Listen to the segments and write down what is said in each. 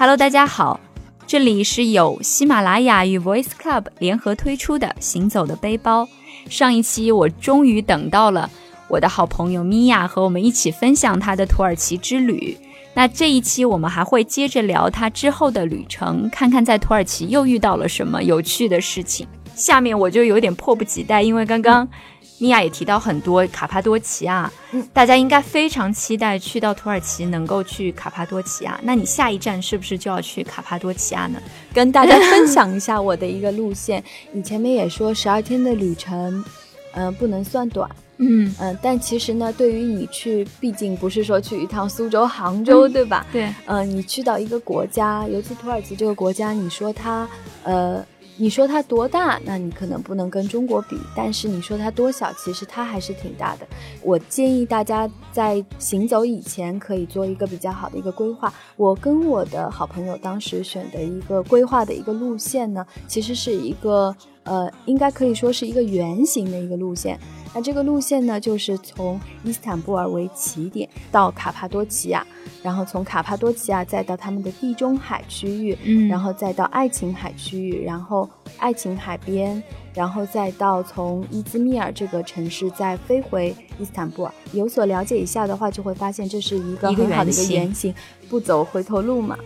Hello，大家好，这里是由喜马拉雅与 Voice Club 联合推出的《行走的背包》。上一期我终于等到了我的好朋友米娅和我们一起分享她的土耳其之旅。那这一期我们还会接着聊她之后的旅程，看看在土耳其又遇到了什么有趣的事情。下面我就有点迫不及待，因为刚刚。米娅也提到很多卡帕多奇亚，大家应该非常期待去到土耳其能够去卡帕多奇亚。那你下一站是不是就要去卡帕多奇亚呢？跟大家分享一下我的一个路线。你前面也说十二天的旅程，嗯，不能算短，嗯嗯，但其实呢，对于你去，毕竟不是说去一趟苏州、杭州，对吧？对，嗯，你去到一个国家，尤其土耳其这个国家，你说它，呃。你说它多大？那你可能不能跟中国比，但是你说它多小，其实它还是挺大的。我建议大家在行走以前可以做一个比较好的一个规划。我跟我的好朋友当时选的一个规划的一个路线呢，其实是一个呃，应该可以说是一个圆形的一个路线。那这个路线呢，就是从伊斯坦布尔为起点到卡帕多奇亚。然后从卡帕多奇亚再到他们的地中海区域，嗯，然后再到爱琴海区域，然后爱琴海边，然后再到从伊兹密尔这个城市再飞回伊斯坦布尔。有所了解一下的话，就会发现这是一个很好的一个原型，不走回头路嘛。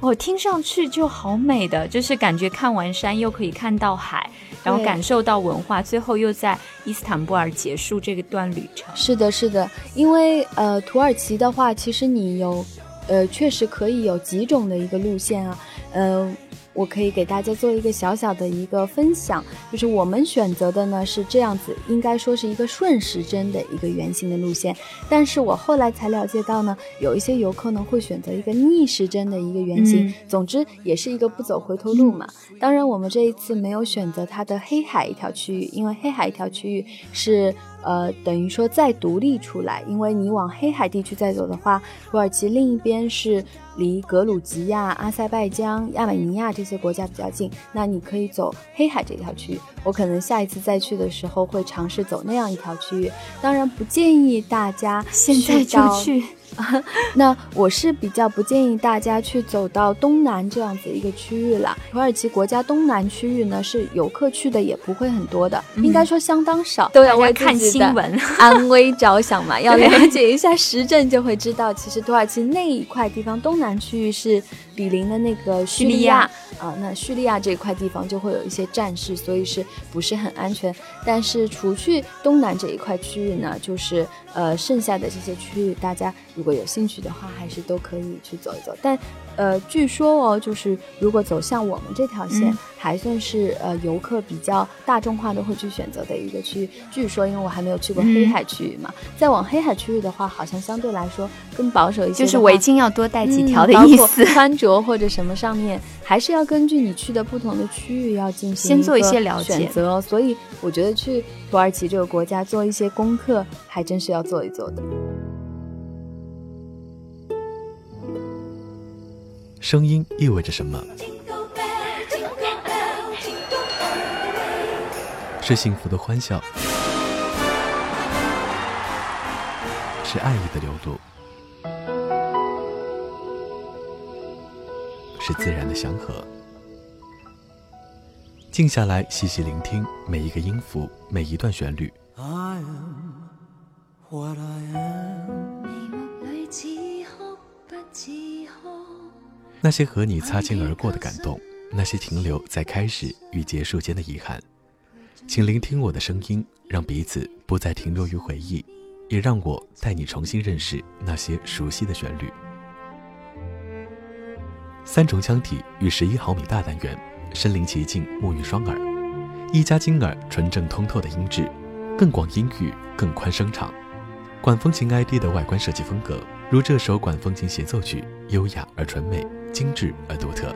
哦，听上去就好美的，就是感觉看完山又可以看到海，然后感受到文化，最后又在伊斯坦布尔结束这个段旅程。是的，是的，因为呃，土耳其的话，其实你有，呃，确实可以有几种的一个路线啊，嗯。我可以给大家做一个小小的一个分享，就是我们选择的呢是这样子，应该说是一个顺时针的一个圆形的路线。但是我后来才了解到呢，有一些游客呢会选择一个逆时针的一个圆形。总之也是一个不走回头路嘛。当然我们这一次没有选择它的黑海一条区域，因为黑海一条区域是。呃，等于说再独立出来，因为你往黑海地区再走的话，土耳其另一边是离格鲁吉亚、阿塞拜疆、亚美尼亚这些国家比较近，那你可以走黑海这条区域。我可能下一次再去的时候会尝试走那样一条区域，当然不建议大家现在就去。那我是比较不建议大家去走到东南这样子一个区域了。土耳其国家东南区域呢，是游客去的也不会很多的，应该说相当少。都要为看新闻安危着想嘛，要了解一下时政就会知道，其实土耳其那一块地方东南区域是比邻的那个叙利亚啊，那叙利亚这块地方就会有一些战事，所以是不是很安全？但是除去东南这一块区域呢，就是呃剩下的这些区域，大家。如果有兴趣的话，还是都可以去走一走。但，呃，据说哦，就是如果走向我们这条线，还算是呃游客比较大众化的会去选择的一个区域。据说，因为我还没有去过黑海区域嘛，再往黑海区域的话，好像相对来说更保守一些，就是围巾要多带几条的意思。穿着或者什么上面，还是要根据你去的不同的区域要进行先做一些了解选择。所以，我觉得去土耳其这个国家做一些功课，还真是要做一做的。声音意味着什么？是幸福的欢笑，是爱意的流露，是自然的祥和。静下来，细细聆听每一个音符，每一段旋律。那些和你擦肩而过的感动，那些停留在开始与结束间的遗憾，请聆听我的声音，让彼此不再停留于回忆，也让我带你重新认识那些熟悉的旋律。三重腔体与十一毫米大单元，身临其境，沐浴双耳。一加金耳纯正通透的音质，更广音域，更宽声场。管风琴 ID 的外观设计风格，如这首管风琴协奏曲，优雅而纯美。精致而独特，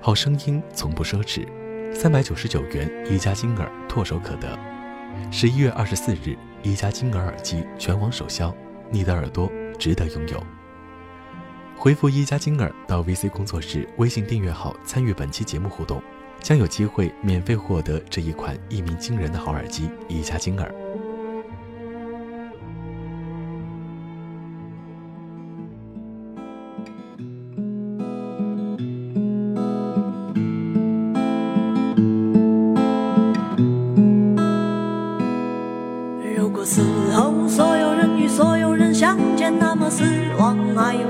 好声音从不奢侈，三百九十九元一加金耳唾手可得。十一月二十四日，一加金耳耳机全网首销，你的耳朵值得拥有。回复一加金耳到 VC 工作室微信订阅号参与本期节目互动，将有机会免费获得这一款一鸣惊人的好耳机一加金耳。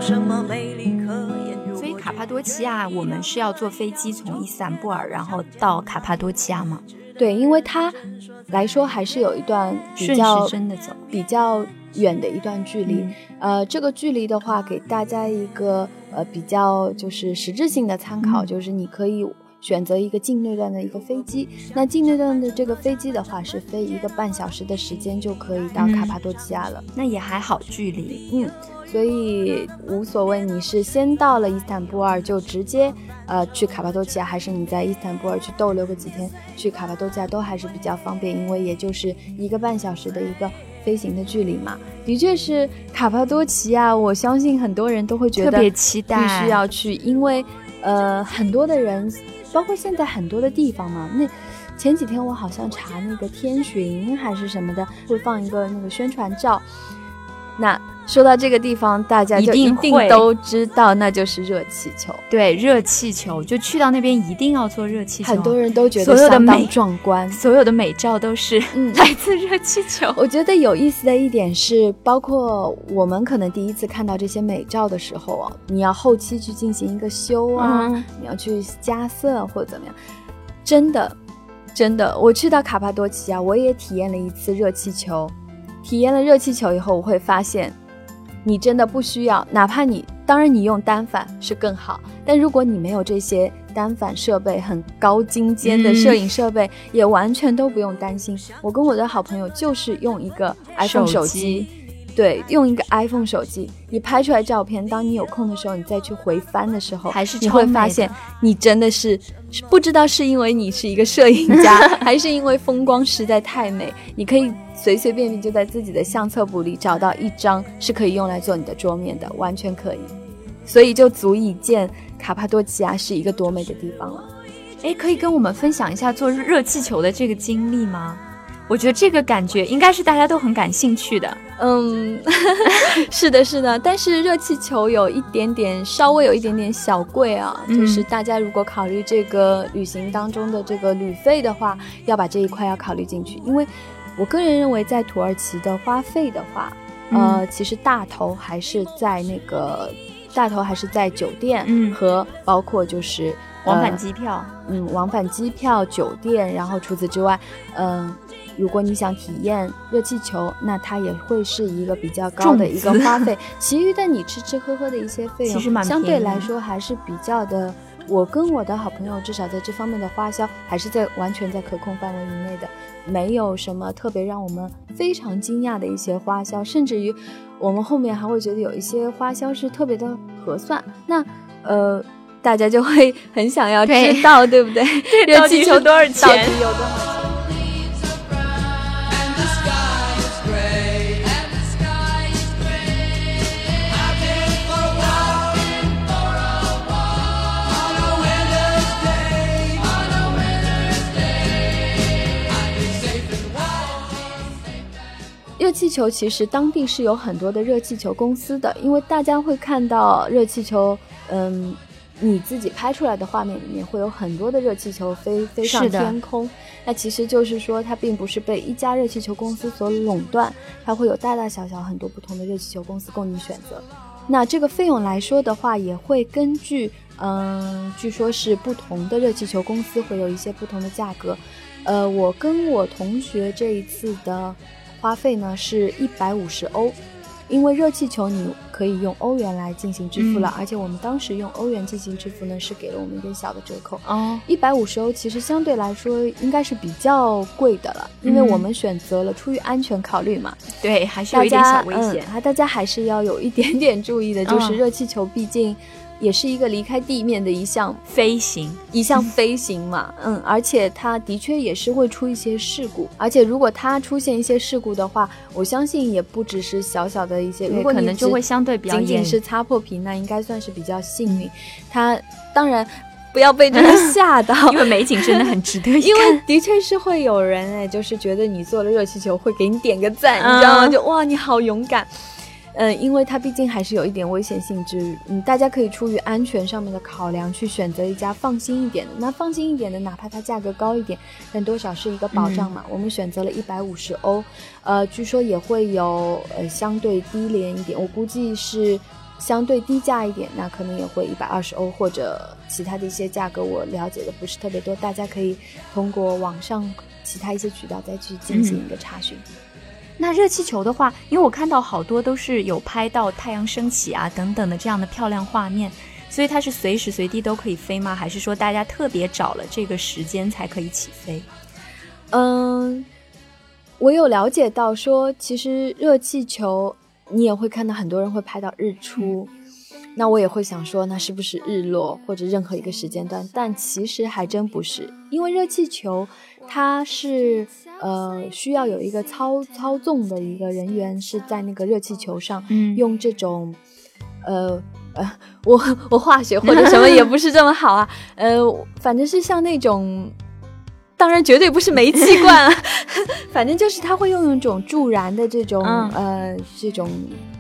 什么美丽可言？所以卡帕多奇亚，我们是要坐飞机从伊斯坦布尔，然后到卡帕多奇亚吗？对，因为它来说还是有一段比较真的走比较远的一段距离。呃，这个距离的话，给大家一个呃比较就是实质性的参考，就是你可以。选择一个境内段的一个飞机，那境内段的这个飞机的话，是飞一个半小时的时间就可以到卡帕多奇亚了，那也还好距离，嗯，所以无所谓你是先到了伊斯坦布尔就直接呃去卡帕多奇亚，还是你在伊斯坦布尔去逗留个几天去卡帕多奇亚都还是比较方便，因为也就是一个半小时的一个飞行的距离嘛。的确是卡帕多奇亚，我相信很多人都会觉得特别期待，必须要去，因为呃很多的人。包括现在很多的地方嘛，那前几天我好像查那个天巡还是什么的，会放一个那个宣传照。那说到这个地方，大家就一定都知道，那就是热气球。对，热气球就去到那边一定要坐热气球。很多人都觉得相当壮观，所有的美照都是 来自热气球。我觉得有意思的一点是，包括我们可能第一次看到这些美照的时候啊，你要后期去进行一个修啊，你要去加色或者怎么样。真的，真的，我去到卡帕多奇亚，我也体验了一次热气球。体验了热气球以后，我会发现，你真的不需要，哪怕你当然你用单反是更好，但如果你没有这些单反设备，很高精尖的摄影设备，也完全都不用担心。我跟我的好朋友就是用一个 iPhone 手机。对，用一个 iPhone 手机，你拍出来照片，当你有空的时候，你再去回翻的时候，还是你会发现，你真的是不知道是因为你是一个摄影家，还是因为风光实在太美，你可以随随便便就在自己的相册簿里找到一张是可以用来做你的桌面的，完全可以，所以就足以见卡帕多奇亚是一个多美的地方了。哎，可以跟我们分享一下做热气球的这个经历吗？我觉得这个感觉应该是大家都很感兴趣的。嗯，是的，是的。但是热气球有一点点，稍微有一点点小贵啊。就是大家如果考虑这个旅行当中的这个旅费的话，要把这一块要考虑进去。因为我个人认为，在土耳其的花费的话，呃，其实大头还是在那个大头还是在酒店和包括就是往返机票。嗯，往返机票、酒店，然后除此之外，嗯。如果你想体验热气球，那它也会是一个比较高的一个花费。其余的你吃吃喝喝的一些费用，相对来说还是比较的。我跟我的好朋友至少在这方面的花销还是在完全在可控范围以内的，没有什么特别让我们非常惊讶的一些花销，甚至于我们后面还会觉得有一些花销是特别的合算。那呃，大家就会很想要知道，对不对？热气球多少钱？到底有多少气球其实当地是有很多的热气球公司的，因为大家会看到热气球，嗯，你自己拍出来的画面里面会有很多的热气球飞飞上天空，那其实就是说它并不是被一家热气球公司所垄断，它会有大大小小很多不同的热气球公司供你选择。那这个费用来说的话，也会根据，嗯，据说是不同的热气球公司会有一些不同的价格。呃，我跟我同学这一次的。花费呢是一百五十欧，因为热气球你可以用欧元来进行支付了，而且我们当时用欧元进行支付呢，是给了我们一点小的折扣。哦，一百五十欧其实相对来说应该是比较贵的了，因为我们选择了出于安全考虑嘛。对，还是有一点小危险。还大家还是要有一点点注意的，就是热气球毕竟。也是一个离开地面的一项飞行，一项飞行嘛，嗯，而且它的确也是会出一些事故，而且如果它出现一些事故的话，我相信也不只是小小的一些，如果可能就会相对比较仅仅是擦破皮，那应该算是比较幸运。它当然不要被这个吓到，因为美景真的很值得一看，因为的确是会有人哎，就是觉得你坐了热气球会给你点个赞，你知道吗？就哇，你好勇敢。嗯，因为它毕竟还是有一点危险性质，嗯，大家可以出于安全上面的考量去选择一家放心一点的。那放心一点的，哪怕它价格高一点，但多少是一个保障嘛。我们选择了一百五十欧，呃，据说也会有呃相对低廉一点，我估计是相对低价一点，那可能也会一百二十欧或者其他的一些价格，我了解的不是特别多，大家可以通过网上其他一些渠道再去进行一个查询。那热气球的话，因为我看到好多都是有拍到太阳升起啊等等的这样的漂亮画面，所以它是随时随地都可以飞吗？还是说大家特别找了这个时间才可以起飞？嗯，我有了解到说，其实热气球你也会看到很多人会拍到日出，那我也会想说，那是不是日落或者任何一个时间段？但其实还真不是，因为热气球它是呃需要有一个操操纵的一个人员是在那个热气球上，嗯用这种呃。呃，我我化学或者什么也不是这么好啊，呃，反正是像那种当然绝对不是煤气罐啊，反正就是它会用一种助燃的这种、嗯呃这种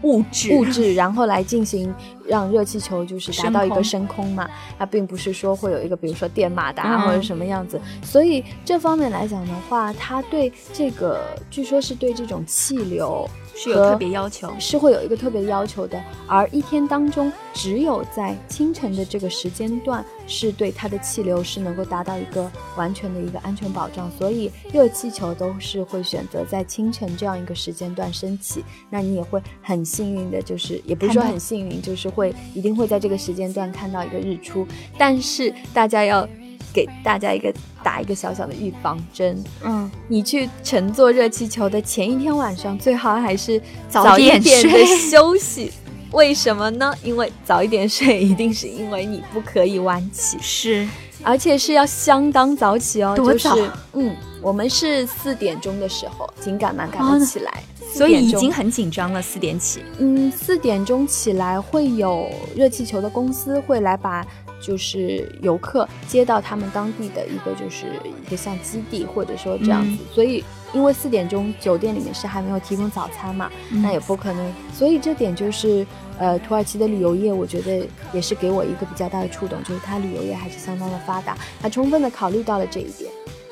物质物质，然后来进行让热气球就是达到一个升升空嘛。它并不是说会有一个比如说电马达嗯或者什么样子，所以这方面来讲的话，它对这个据说是对这种气流是有特别要求。是会有一个特别要求的，而一天当中只有在清晨的这个时间段，是对它的气流是能够达到一个完全的一个安全保障，所以热气球都是会选择在清晨这样一个时间段升起，那你也会很幸运的，就是也不是说很幸运，就是会一定会在这个时间段看到一个日出，但是大家要给大家一个打一个小小的预防针，嗯，你去乘坐热气球的前一天晚上，最好还是早一点点的睡休息。为什么呢？因为早一点睡，一定是因为你不可以晚起，是而且是要相当早起哦。多早就是嗯，我们是四点钟的时候，紧赶慢赶哦的起来，所以已4点钟。经很紧张了，四点起。嗯，四点钟起来会有热气球的公司会来把就是游客接到他们当地的一个就是一个像基地或者说这样子，所以因为四点钟酒店里面是还没有提供早餐嘛，那也不可能，所以这点就是呃土耳其的旅游业，我觉得也是给我一个比较大的触动，就是它旅游业还是相当的发达，它充分的考虑到了这一点，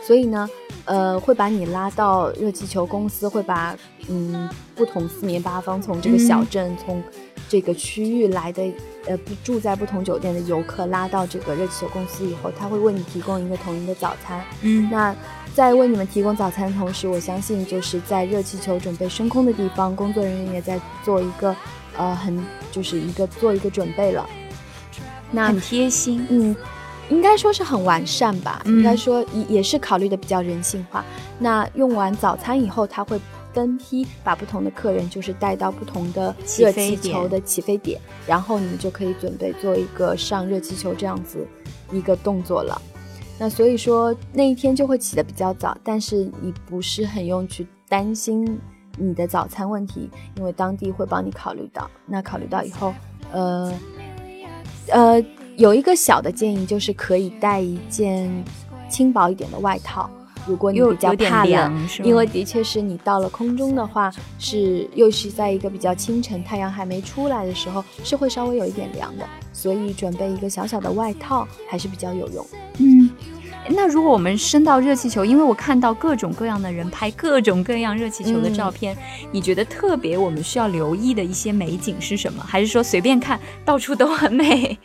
所以呢。呃，会把你拉到热气球公司，会把嗯不同四面八方从这个小镇、从这个区域来的呃不住在不同酒店的游客拉到这个热气球公司以后，他会为你提供一个统一的早餐。嗯，那在为你们提供早餐的同时，我相信就是在热气球准备升空的地方，工作人员也在做一个呃很就是一个做一个准备了。那很贴心。嗯，应该说是很完善吧，嗯应该说也也是考虑的比较人性化。那用完早餐以后，他会分批把不同的客人就是带到不同的热气球的起飞点，然后你们就可以准备做一个上热气球这样子一个动作了。那所以说那一天就会起得比较早，但是你不是很用去担心你的早餐问题，因为当地会帮你考虑到。那考虑到以后，呃，呃，有一个小的建议，就是可以带一件轻薄一点的外套。如果你又比较怕冷，因为的确是你到了空中的话，是又是在一个比较清晨，太阳还没出来的时候，是会稍微有一点凉的，所以准备一个小小的外套还是比较有用。嗯，那如果我们升到热气球，因为我看到各种各样的人拍各种各样热气球的照片，你觉得特别我们需要留意的一些美景是什么？还是说随便看到处都很美？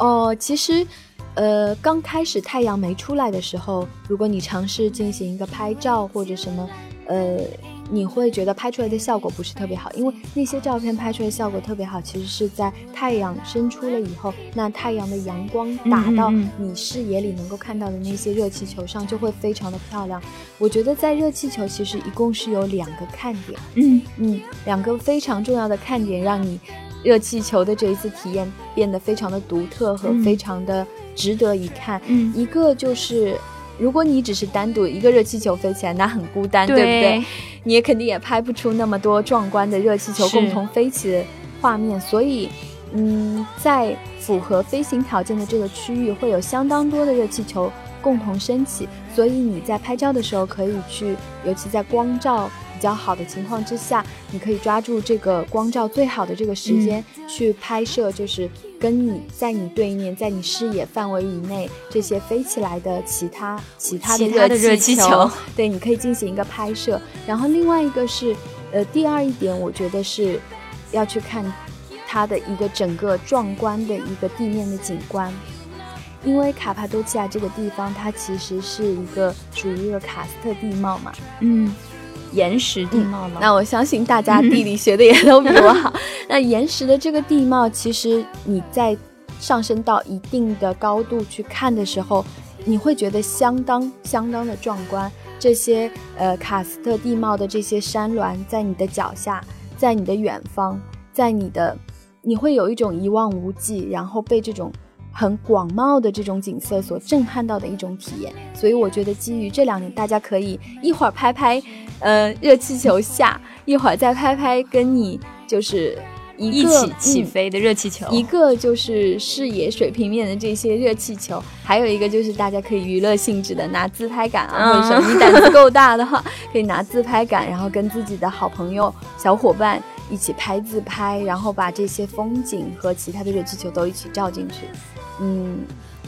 哦，其实，呃，刚开始太阳没出来的时候，如果你尝试进行一个拍照或者什么，呃，你会觉得拍出来的效果不是特别好，因为那些照片拍出来的效果特别好，其实是在太阳升出了以后，那太阳的阳光打到你视野里能够看到的那些热气球上，就会非常的漂亮。我觉得在热气球其实一共是有两个看点。嗯，嗯，两个非常重要的看点，让你热气球的这一次体验变得非常的独特和嗯非常的值得一看。嗯一个就是，如果你只是单独一个热气球飞起来，那很孤单，对不对？你也肯定也拍不出那么多壮观的热气球共同飞起的画面，所以。嗯，在符合飞行条件的这个区域，会有相当多的热气球共同升起，所以你在拍照的时候可以去，尤其在光照比较好的情况之下，你可以抓住这个光照最好的这个时间、去拍摄，就是跟你在你对面，在你视野范围以内这些飞起来的其他其他的热气气球。对，你可以进行一个拍摄。然后另外一个是，呃，第二一点，我觉得是要去看它的一个整个壮观的一个地面的景观。因为卡帕多奇亚这个地方，它其实是一个属于一个喀斯特地貌嘛，嗯，岩石地貌嘛。那我相信大家地理学的也都比我好。那岩石的这个地貌，其实你在上升到一定的高度去看的时候，你会觉得相当相当的壮观。这些呃喀斯特地貌的这些山峦，在你的脚下，在你的远方，在你的，你会有一种一望无际，然后被这种。很广袤的这种景色所震撼到的一种体验，所以我觉得基于这两年，大家可以一会儿拍拍，呃，热气球下，一会儿再拍拍跟你就是一起起飞的热气球，一个就是视野水平面的这些热气球，还有一个就是大家可以娱乐性质的拿自拍杆啊，或者说你胆子够大的话，可以拿自拍杆，然后跟自己的好朋友、小伙伴一起拍自拍，然后把这些风景和其他的热气球都一起照进去。嗯，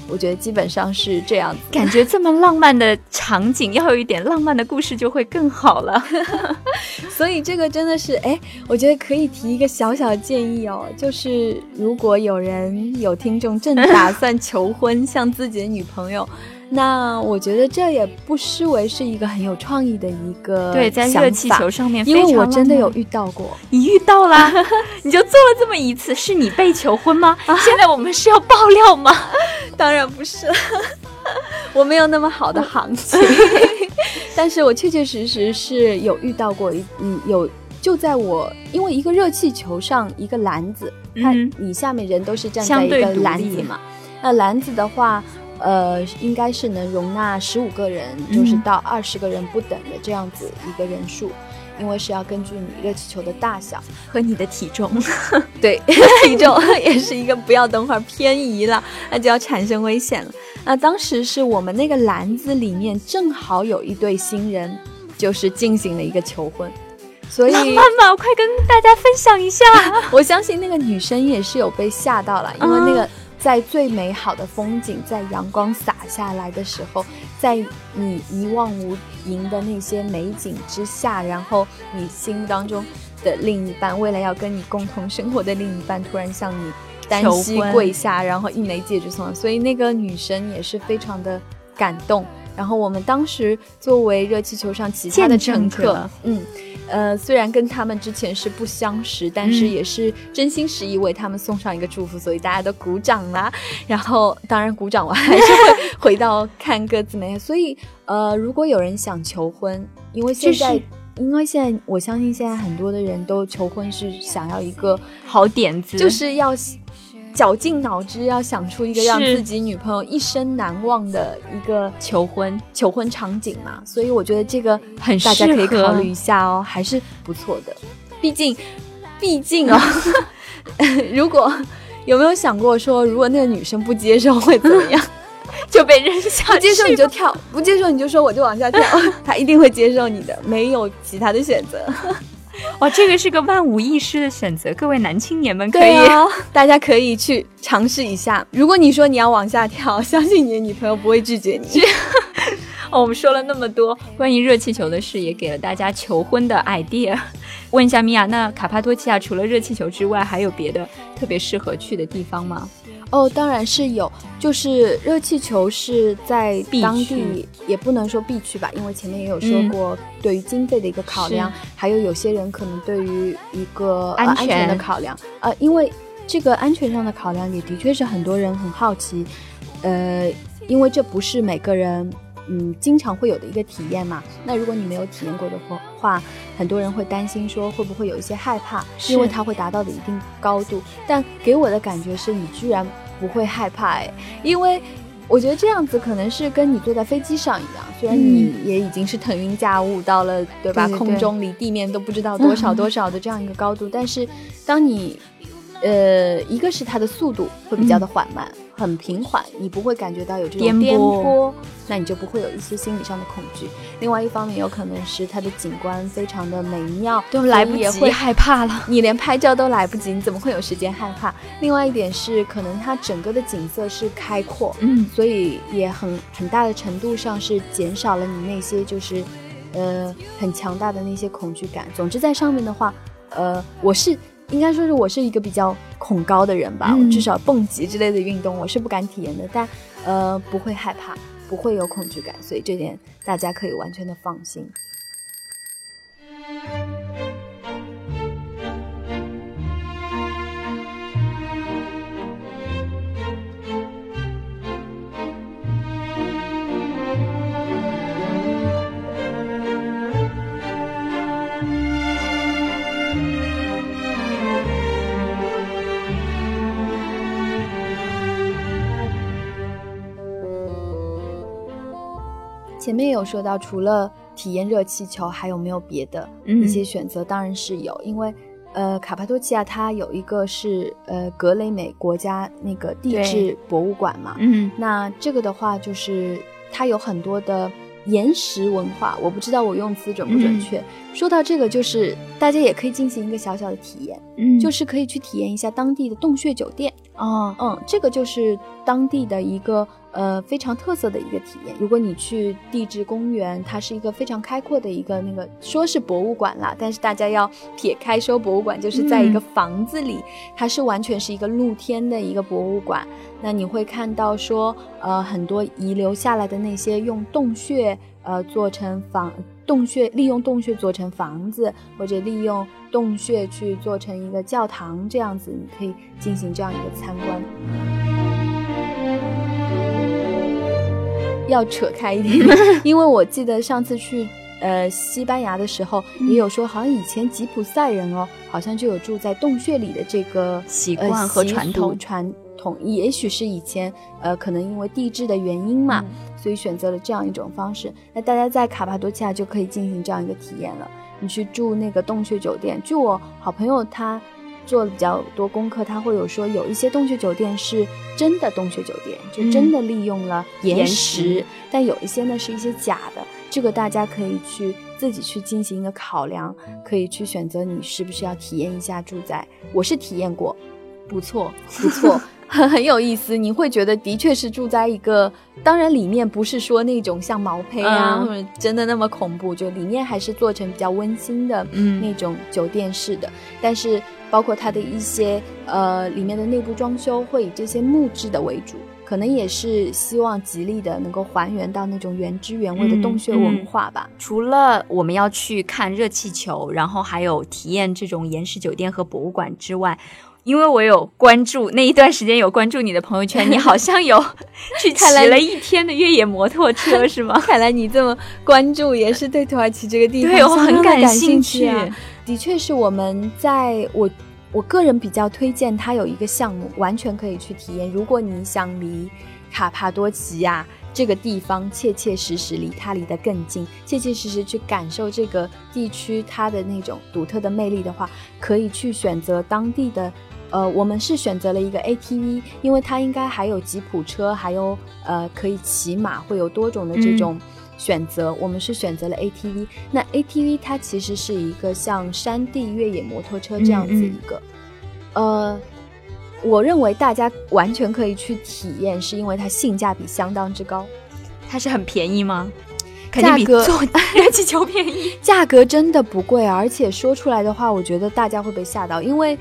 我觉得基本上是这样子。感觉这么浪漫的场景，要有一点浪漫的故事就会更好了。所以这个真的是，哎，我觉得可以提一个小小的建议哦，就是如果有人有听众正打算求婚，向自己的女朋友。那我觉得这也不失为是一个很有创意的一个对，在热气球上面，因为我真的有遇到过，你遇到了，你就做了这么一次，是你被求婚吗？现在我们是要爆料吗？当然不是，我没有那么好的行情，但是我确确实实是有遇到过一嗯有就在我因为一个热气球上一个篮子，它你下面人都是站在一个篮子嘛，那篮子的话。呃，应该是能容纳十五个人，就是到二十个人不等的这样子一个人数，因为是要根据你热气球的大小和你的体重，对，体重也是一个不要等会儿偏移了，那就要产生危险了。那当时是我们那个篮子里面正好有一对新人，就是进行了一个求婚，所以 妈妈，快跟大家分享一下。我相信那个女生也是有被吓到了，因为那个。在最美好的风景，在阳光洒下来的时候，在你一望无垠的那些美景之下，然后你心目当中的另一半，未来要跟你共同生活的另一半，突然向你单膝跪下，然后一枚戒指送，所以那个女生也是非常的感动。然后我们当时作为热气球上其他的乘客，嗯。呃，虽然跟他们之前是不相识，但是也是真心实意为他们送上一个祝福，所以大家都鼓掌啦。然后，当然鼓掌完还是会回到看各自美。所以，呃，如果有人想求婚，因为现在，因为现在我相信现在很多的人都求婚是想要一个好点子，就是要。绞尽脑汁要想出一个让自己女朋友一生难忘的一个求婚求婚场景嘛，所以我觉得这个很大家可以考虑一下哦，还是不错的。毕竟，毕竟哦，如果有没有想过说，如果那个女生不接受会怎么样？就被扔下，不接受你就跳，不接受你就说我就往下跳，他一定会接受你的，没有其他的选择。哇，这个是个万无一失的选择，各位男青年们可以，大家可以去尝试一下。如果你说你要往下跳，相信你的女朋友不会拒绝你。哦，我们说了那么多关于热气球的事，也给了大家求婚的 idea。问一下米娅，那卡帕多奇亚除了热气球之外，还有别的特别适合去的地方吗？哦，当然是有，就是热气球是在当地也不能说必去吧，因为前面也有说过，对于经费的一个考量，还有有些人可能对于一个安全的考量，呃，因为这个安全上的考量也的确是很多人很好奇，呃，因为这不是每个人。嗯，经常会有的一个体验嘛。那如果你没有体验过的话，很多人会担心说会不会有一些害怕，因为它会达到的一定高度。但给我的感觉是你居然不会害怕哎，因为我觉得这样子可能是跟你坐在飞机上一样，虽然你也已经是腾云驾雾到了对吧？空中离地面都不知道多少多少的这样一个高度，但是当你呃，一个是它的速度会比较的缓慢。很平缓，你不会感觉到有这种颠簸，那你就不会有一些心理上的恐惧。另外一方面，有可能是它的景观非常的美妙，都来不及害怕了。你连拍照都来不及，你怎么会有时间害怕？另外一点是，可能它整个的景色是开阔，嗯，所以也很很大的程度上是减少了你那些就是，呃，很强大的那些恐惧感。总之，在上面的话。呃，我是应该说是我是一个比较恐高的人吧，嗯至少蹦极之类的运动我是不敢体验的，但呃不会害怕，不会有恐惧感，所以这点大家可以完全的放心。前面有说到，除了体验热气球，还有没有别的嗯。一些选择？当然是有，因为呃，卡帕多奇亚它有一个是呃格雷美国家那个地质博物馆嘛，嗯。那这个的话就是它有很多的岩石文化，我不知道我用词准不准确。说到这个，就是大家也可以进行一个小小的体验，嗯。就是可以去体验一下当地的洞穴酒店。哦，嗯，这个就是当地的一个呃非常特色的一个体验。如果你去地质公园，它是一个非常开阔的一个那个说是博物馆啦，但是大家要 撇开说博物馆，就是在一个嗯房子里，它是完全是一个露天的一个博物馆。那你会看到说呃很多遗留下来的那些用洞穴呃做成房。洞穴利用洞穴做成房子，或者利用洞穴去做成一个教堂，这样子你可以进行这样一个参观。要扯开一点，因为我记得上次去呃西班牙的时候，也有说，好像以前吉普赛人哦，好像就有住在洞穴里的这个呃习惯和传统传统，也许是以前呃可能因为地质的原因嘛，嗯所以选择了这样一种方式。那大家在卡帕多奇亚就可以进行这样一个体验了。你去住那个洞穴酒店，据我好朋友他做了比较多功课，他会有说有一些洞穴酒店是真的洞穴酒店，就真的利用了岩岩石，石但有一些呢是一些假的。这个大家可以去自己去进行一个考量，可以去选择你是不是要体验一下住在。我是体验过，不错，不错。很很有意思，你会觉得的确是住在一个，当然里面不是说那种像毛坯啊，嗯或者真的那么恐怖，就里面还是做成比较温馨的嗯那种酒店式的。但是包括它的一些呃里面的内部装修会以这些木质的为主，可能也是希望极力的能够还原到那种原汁原味的洞穴文化吧。除了我们要去看热气球，然后还有体验这种岩石酒店和博物馆之外，因为我有关注那一段时间有关注你的朋友圈，你好像有 去骑了一天的越野摩托车，是吗？看来你这么关注，也是对土耳其这个地方对我很感兴趣啊。的确是我们在我我个人比较推荐它有一个项目，完全可以去体验。如果你想离卡帕多奇亚这个地方切切实实离它离得更近，切切实实去感受这个地区它的那种独特的魅力的话，可以去选择当地的。呃，我们是选择了一个 ATV，因为它应该还有吉普车，还有呃可以骑马，会有多种的这种选择。我们是选择了 ATV。那 ATV 它其实是一个像山地越野摩托车这样子一个，呃，我认为大家完全可以去体验，是因为它性价比相当之高，它是很便宜吗？肯定比价格坐 热气球便宜。价格真的不贵，而且说出来的话，我觉得大家会被吓到，因为。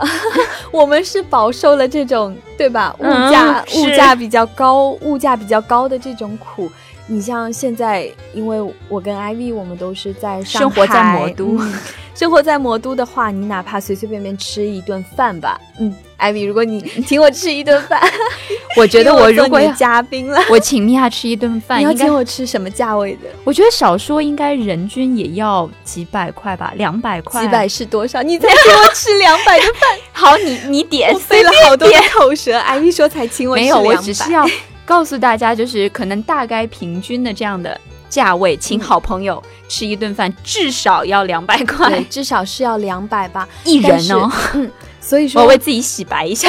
我们是饱受了这种对吧？物价、嗯物价比较高，物价比较高的这种苦。你像现在，因为我跟 Ivy 我们都是在上生活在魔都嗯 生活在魔都的话，你哪怕随随便便吃一顿饭吧，嗯 Ivy，如果你你请我吃一顿饭，我觉得我如果要嘉宾了，我请米娅吃一顿饭，你要请我吃什么价位的？我觉得少说应该人均也要几百块吧，两百块。几百是多少？你才请我吃两百的饭，好，你你点我费了好多口舌。Ivy 说才请我吃没有，我只是要告诉大家，就是可能大概平均的这样的价位，请嗯好朋友吃一顿饭至少要两百对，块至少是要两百吧，一人哦。嗯，所以说我为自己洗白一下。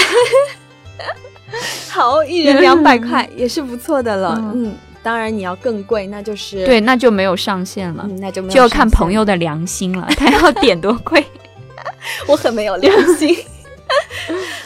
好，一人两百块 也是不错的了。嗯嗯，当然你要更贵，那就是对，那就没有上限了，嗯，那就没有就要看朋友的良心了，他要点多贵。我很没有良心。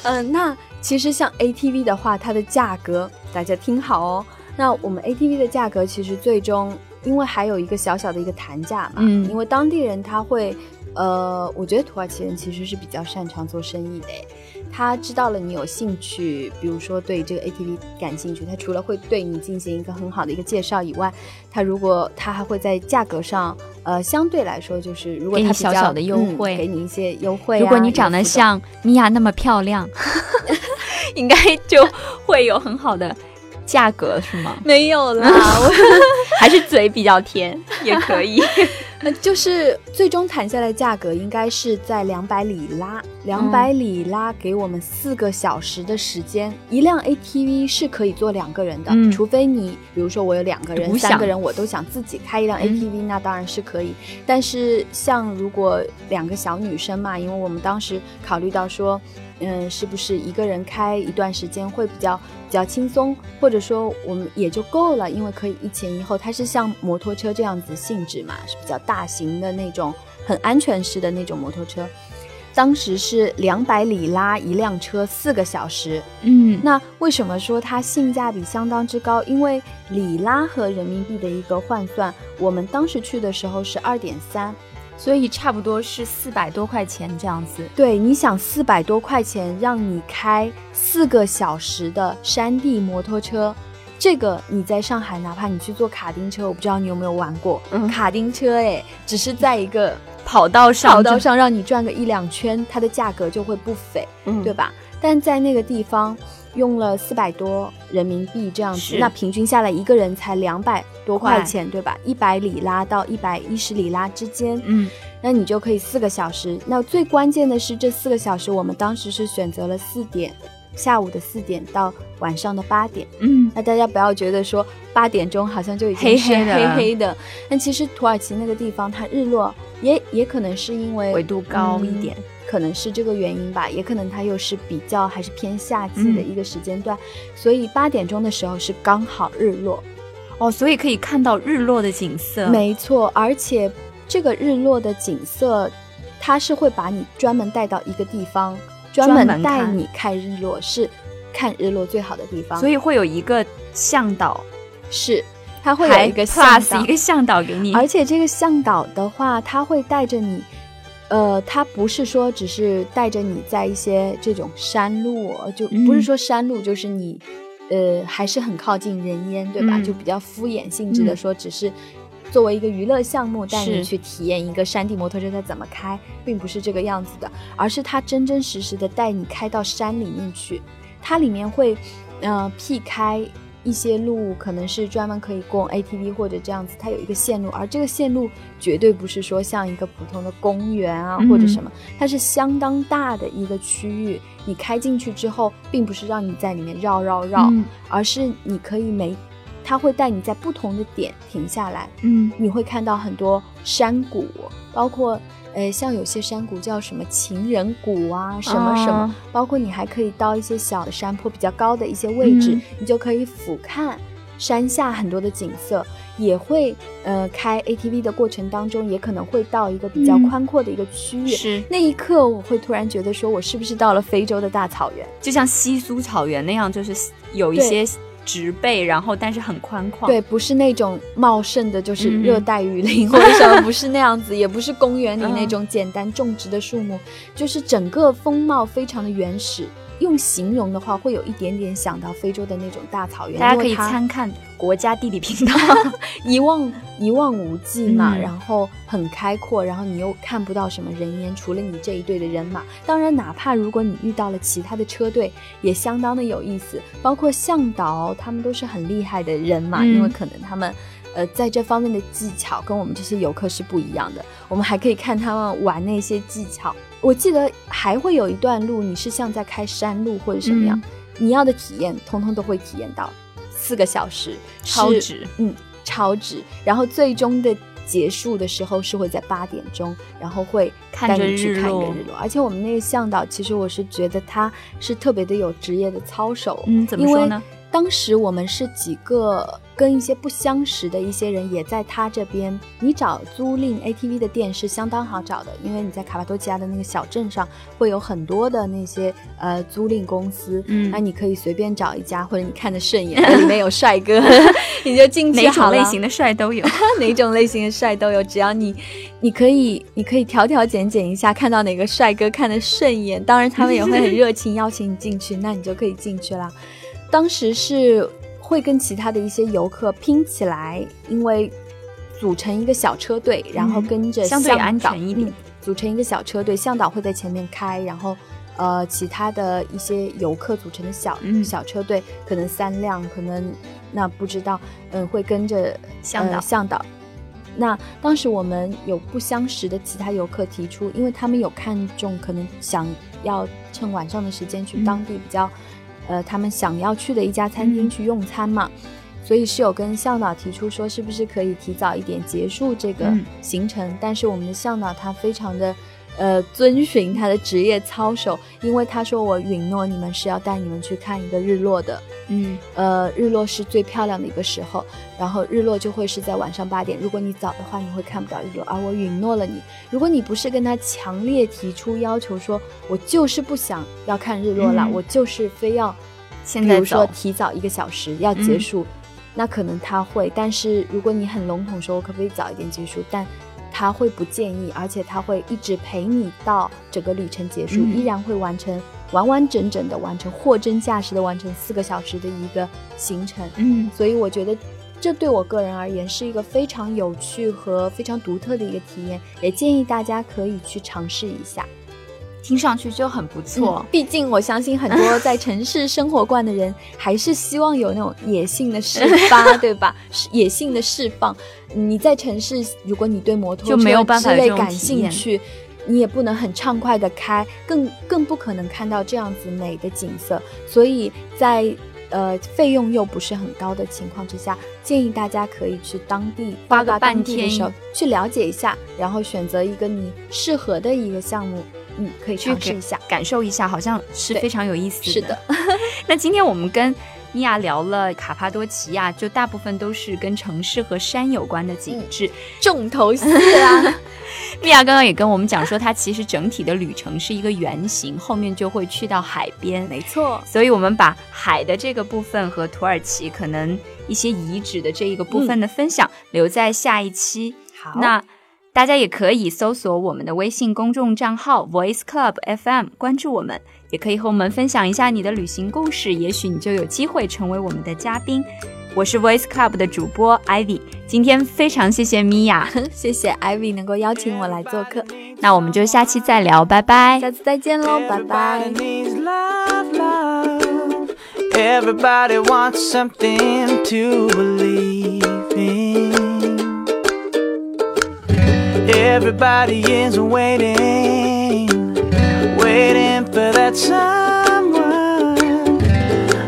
嗯，那其实像 ATV 的话，它的价格大家听好哦。那我们 ATV 的价格其实最终，因为还有一个小小的一个谈价嘛，嗯因为当地人他会呃，我觉得土耳其人其实是比较擅长做生意的诶，他知道了你有兴趣，比如说对这个 ATV 感兴趣，他除了会对你进行一个很好的一个介绍以外，他如果他还会在价格上，呃，相对来说就是如果他小小的优惠，给你一些优惠。如果你长得像米娅那么漂亮，应该就会有很好的价格，是吗？没有啦，还是嘴比较甜也可以。就是最终谈下来价格应该是在两百里拉，两百里拉给我们四个小时的时间。一辆 ATV 是可以坐两个人的，除非你比如说我有两个人、三个人，我都想自己开一辆 ATV，那当然是可以。但是像如果两个小女生嘛，因为我们当时考虑到说。嗯，是不是一个人开一段时间会比较比较轻松，或者说我们也就够了，因为可以一前一后，它是像摩托车这样子性质嘛，是比较大型的那种，很安全式的那种摩托车。当时是两百里拉一辆车，四个小时。嗯，那为什么说它性价比相当之高？因为里拉和人民币的一个换算，我们当时去的时候是二点三。所以差不多是四百多块钱这样子。对，你想四百多块钱让你开四个小时的山地摩托车，这个你在上海，哪怕你去坐卡丁车，我不知道你有没有玩过卡丁车，哎，只是在一个跑道上，跑道上让你转个一两圈，它的价格就会不菲，对吧？但在那个地方。用了四百多人民币这样子，那平均下来一个人才两百多块钱，对吧？一百里拉到一百一十里拉之间，嗯，那你就可以四个小时。那最关键的是这四个小时，我们当时是选择了四点，下午的四点到晚上的八点，嗯，那大家不要觉得说八点钟好像就已经黑黑的，黑黑的。但其实土耳其那个地方，它日落也也可能是因为纬度高一点。可能是这个原因吧，也可能它又是比较还是偏夏季的一个时间段，所以八点钟的时候是刚好日落，哦，所以可以看到日落的景色。没错，而且这个日落的景色，它是会把你专门带到一个地方，专门带你看日落，是看日落最好的地方。所以会有一个向导，是它会有一个 plus 一个向导给你，而且这个向导的话，他会带着你。呃，它不是说只是带着你在一些这种山路，就不是说山路，就是你，呃，还是很靠近人烟，对吧？就比较敷衍性质的说，只是作为一个娱乐项目带你去体验一个山地摩托车它怎么开，并不是这个样子的，而是它真真实实的带你开到山里面去，它里面会，呃，辟开。一些路可能是专门可以供 ATV 或者这样子，它有一个线路，而这个线路绝对不是说像一个普通的公园啊或者什么，它是相当大的一个区域。你开进去之后，并不是让你在里面绕绕绕，而是你可以每，它会带你在不同的点停下来，嗯，你会看到很多山谷，包括。呃，像有些山谷叫什么情人谷啊，什么什么，包括你还可以到一些小的山坡比较高的一些位置，你就可以俯瞰山下很多的景色。也会呃开 ATV 的过程当中，也可能会到一个比较宽阔的一个区域。是那一刻，我会突然觉得说，我是不是到了非洲的大草原？就像西苏草原那样，就是有一些。植被，然后但是很宽旷，对，不是那种茂盛的，就是热带雨林或者什么，不是那样子，也不是公园里那种简单种植的树木，就是整个风貌非常的原始。用形容的话，会有一点点想到非洲的那种大草原。大家可以参看国家地理频道，一望一望无际嘛，然后很开阔，然后你又看不到什么人烟，除了你这一队的人马。当然，哪怕如果你遇到了其他的车队，也相当的有意思。包括向导，他们都是很厉害的人嘛，因为可能他们呃在这方面的技巧跟我们这些游客是不一样的。我们还可以看他们玩那些技巧。我记得还会有一段路，你是像在开山路或者什么样，你要的体验，通通都会体验到。四个小时，超值，嗯，超值。然后最终的结束的时候是会在八点钟，然后会带你去看一个日落。而且我们那个向导，其实我是觉得他是特别的有职业的操守。嗯，怎么说呢？当时我们是几个跟一些不相识的一些人也在他这边。你找租赁 ATV 的店是相当好找的，因为你在卡帕多奇亚的那个小镇上会有很多的那些呃租赁公司，嗯那你可以随便找一家，或者你看的顺眼，里面有帅哥，你就进去哪好了。种类型的帅都有。哪种类型的帅都有，只要你，你可以，你可以挑挑拣拣一下，看到哪个帅哥看得顺眼，当然他们也会很热情邀请你进去，那你就可以进去啦。当时是会跟其他的一些游客拼起来，因为组成一个小车队，然后跟着嗯相对安全一点嗯组成一个小车队，向导会在前面开，然后。呃，其他的一些游客组成的小、嗯小车队，可能三辆，可能那不知道，嗯，会跟着向导呃、向导。那当时我们有不相识的其他游客提出，因为他们有看中，可能想要趁晚上的时间去嗯当地比较，呃，他们想要去的一家餐厅嗯去用餐嘛，所以是有跟向导提出说，是不是可以提早一点结束这个嗯行程？但是我们的向导他非常的。呃，遵循他的职业操守，因为他说我允诺你们是要带你们去看一个日落的，嗯呃，日落是最漂亮的一个时候，然后日落就会是在晚上八点。如果你早的话，你会看不到日落。而我允诺了你，如果你不是跟他强烈提出要求说，我就是不想要看日落了，嗯我就是非要，现在比如说提早一个小时要结束，那可能他会。但是如果你很笼统说，我可不可以早一点结束？但他会不建议，而且他会一直陪你到整个旅程结束，嗯依然会完成完完整整的完成，货真价实的完成四个小时的一个行程。嗯所以我觉得这对我个人而言是一个非常有趣和非常独特的一个体验，也建议大家可以去尝试一下。听上去就很不错。毕竟我相信很多 在城市生活惯的人，还是希望有那种野性的释 发，对吧？野性的释放。你在城市，如果你对摩托就没有办法有这种之类感兴趣，你也不能很畅快的开，更更不可能看到这样子美的景色。所以在呃费用又不是很高的情况之下，建议大家可以去当地到花个半当地的时候天去了解一下，然后选择一个你适合的一个项目，嗯，可以去试一下。感受一下，好像是非常有意思的。是的，那今天我们跟米娅聊了卡帕多奇亚，就大部分都是跟城市和山有关的景致。重头戏啦。米娅刚刚也跟我们讲说，它其实整体的旅程是一个圆形，后面就会去到海边。没错，所以我们把海的这个部分和土耳其可能一些遗址的这一个部分的分享、留在下一期。好那大家也可以搜索我们的微信公众账号 Voice Club FM，关注我们，也可以和我们分享一下你的旅行故事，也许你就有机会成为我们的嘉宾。我是 Voice Club 的主播 Ivy，今天非常谢谢米娅，谢谢 Ivy 能够邀请我来做客，那我们就下期再聊，拜拜。下次再见喽，拜拜. Everybody wants something to believe Everybody is waiting, waiting for that someone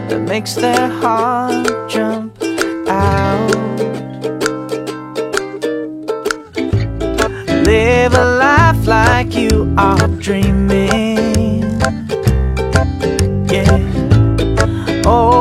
that makes their heart jump out. Live a life like you are dreaming. Yeah. Oh.